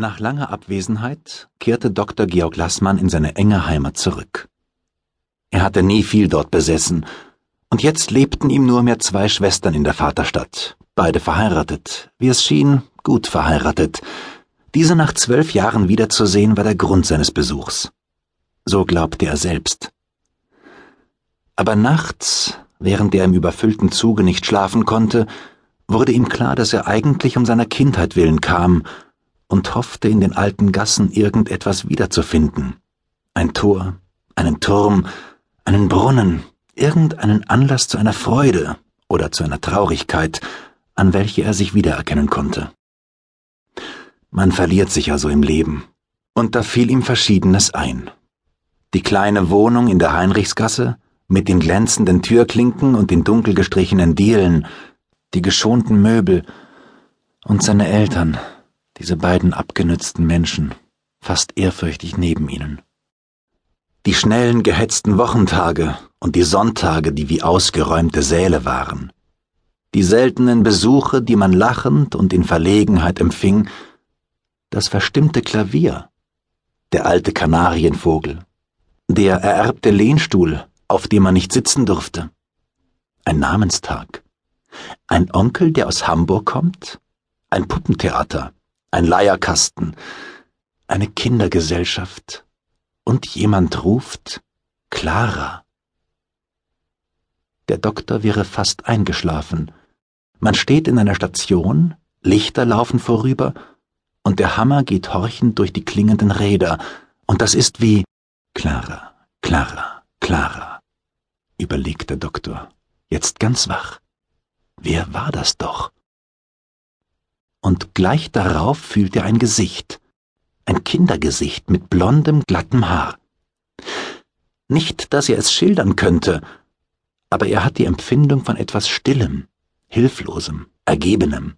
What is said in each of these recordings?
Nach langer Abwesenheit kehrte Dr. Georg Lassmann in seine enge Heimat zurück. Er hatte nie viel dort besessen, und jetzt lebten ihm nur mehr zwei Schwestern in der Vaterstadt, beide verheiratet, wie es schien, gut verheiratet. Diese nach zwölf Jahren wiederzusehen war der Grund seines Besuchs. So glaubte er selbst. Aber nachts, während er im überfüllten Zuge nicht schlafen konnte, wurde ihm klar, dass er eigentlich um seiner Kindheit willen kam und hoffte, in den alten Gassen irgendetwas wiederzufinden. Ein Tor, einen Turm, einen Brunnen, irgendeinen Anlass zu einer Freude oder zu einer Traurigkeit, an welche er sich wiedererkennen konnte. Man verliert sich also im Leben, und da fiel ihm Verschiedenes ein. Die kleine Wohnung in der Heinrichsgasse, mit den glänzenden Türklinken und den dunkel gestrichenen Dielen, die geschonten Möbel und seine Eltern, diese beiden abgenützten Menschen, fast ehrfürchtig neben ihnen. Die schnellen, gehetzten Wochentage und die Sonntage, die wie ausgeräumte Säle waren. Die seltenen Besuche, die man lachend und in Verlegenheit empfing, das verstimmte Klavier, der alte Kanarienvogel, der ererbte Lehnstuhl, auf dem man nicht sitzen durfte, ein Namenstag, ein Onkel, der aus Hamburg kommt, ein Puppentheater, ein Leierkasten, eine Kindergesellschaft, und jemand ruft Clara. Der Doktor wäre fast eingeschlafen. Man steht in einer Station, Lichter laufen vorüber, und der Hammer geht horchend durch die klingenden Räder, und das ist wie Clara, Clara, Clara, überlegt der Doktor, jetzt ganz wach. Wer war das doch? Und gleich darauf fühlt er ein Gesicht, ein Kindergesicht mit blondem, glattem Haar. Nicht, dass er es schildern könnte, aber er hat die Empfindung von etwas Stillem, Hilflosem, Ergebenem,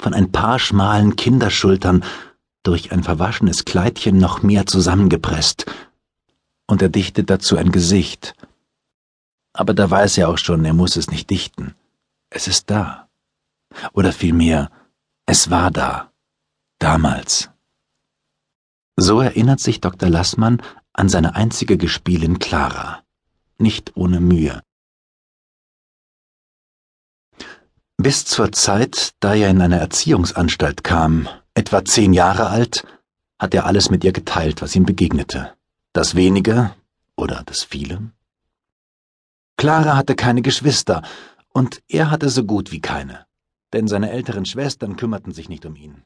von ein paar schmalen Kinderschultern durch ein verwaschenes Kleidchen noch mehr zusammengepresst, und er dichtet dazu ein Gesicht. Aber da weiß er auch schon, er muss es nicht dichten. Es ist da. Oder vielmehr, es war da. Damals. So erinnert sich Dr. Lassmann an seine einzige Gespielin Clara. Nicht ohne Mühe. Bis zur Zeit, da er in eine Erziehungsanstalt kam, etwa zehn Jahre alt, hat er alles mit ihr geteilt, was ihm begegnete. Das wenige oder das viele. Clara hatte keine Geschwister, und er hatte so gut wie keine, denn seine älteren Schwestern kümmerten sich nicht um ihn.